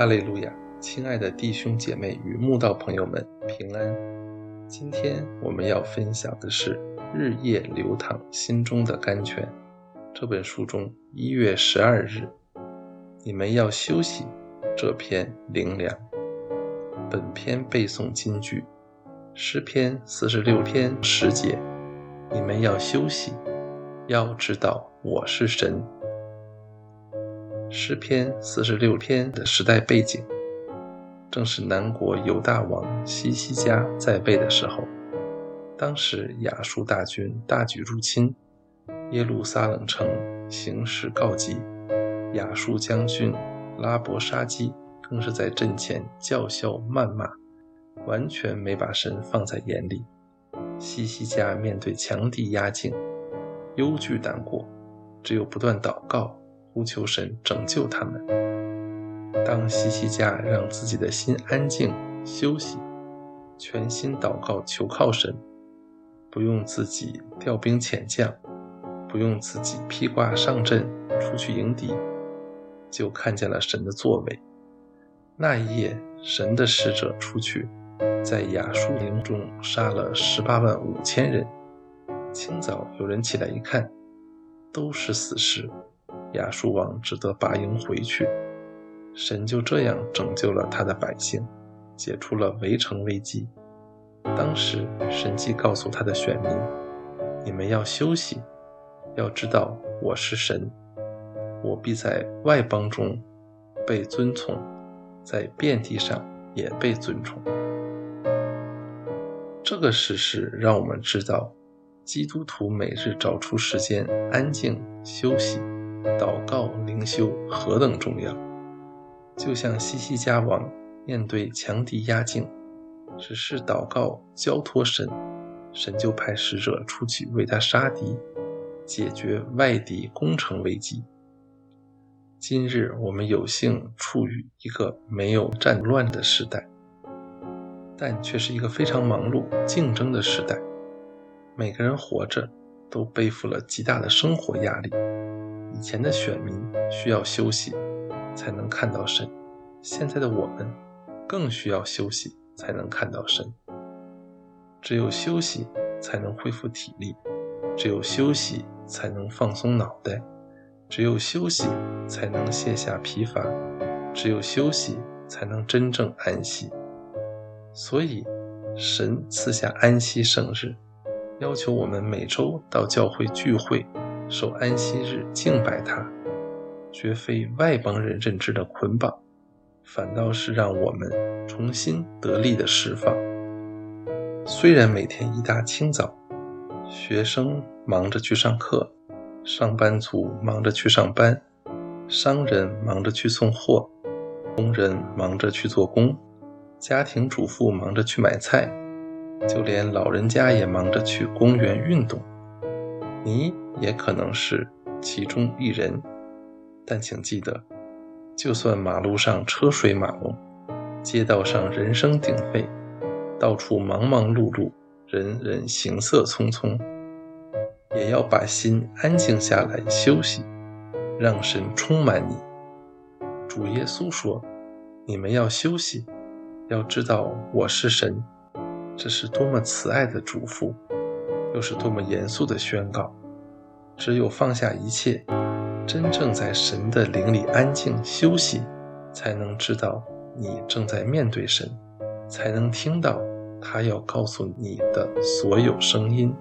哈利路亚，亲爱的弟兄姐妹与慕道朋友们，平安。今天我们要分享的是《日夜流淌心中的甘泉》这本书中一月十二日，你们要休息这篇灵粮。本篇背诵金句：诗篇四十六篇十节，你们要休息，要知道我是神。诗篇四十六篇的时代背景，正是南国犹大王西西家在位的时候。当时亚述大军大举入侵耶路撒冷城，形势告急。亚述将军拉伯沙基更是在阵前叫嚣谩骂，完全没把神放在眼里。西西家面对强敌压境，忧惧难过，只有不断祷告。呼求神拯救他们。当西西家让自己的心安静休息，全心祷告求靠神，不用自己调兵遣将，不用自己披挂上阵出去迎敌，就看见了神的作为。那一夜，神的使者出去，在亚述营中杀了十八万五千人。清早有人起来一看，都是死尸。亚述王只得拔营回去，神就这样拯救了他的百姓，解除了围城危机。当时神既告诉他的选民：“你们要休息，要知道我是神，我必在外邦中被尊崇，在遍地上也被尊崇。”这个事实让我们知道，基督徒每日找出时间安静休息。祷告灵修何等重要！就像西西家王面对强敌压境，只是祷告交托神，神就派使者出去为他杀敌，解决外敌攻城危机。今日我们有幸处于一个没有战乱的时代，但却是一个非常忙碌、竞争的时代。每个人活着都背负了极大的生活压力。以前的选民需要休息才能看到神，现在的我们更需要休息才能看到神。只有休息才能恢复体力，只有休息才能放松脑袋，只有休息才能卸下疲乏，只有休息才能真正安息。所以，神赐下安息圣日，要求我们每周到教会聚会。守安息日敬拜他，绝非外邦人认知的捆绑，反倒是让我们重新得力的释放。虽然每天一大清早，学生忙着去上课，上班族忙着去上班，商人忙着去送货，工人忙着去做工，家庭主妇忙着去买菜，就连老人家也忙着去公园运动。你也可能是其中一人，但请记得，就算马路上车水马龙，街道上人声鼎沸，到处忙忙碌碌，人人行色匆匆，也要把心安静下来休息，让神充满你。主耶稣说：“你们要休息，要知道我是神。”这是多么慈爱的嘱咐！又是多么严肃的宣告！只有放下一切，真正在神的灵里安静休息，才能知道你正在面对神，才能听到他要告诉你的所有声音。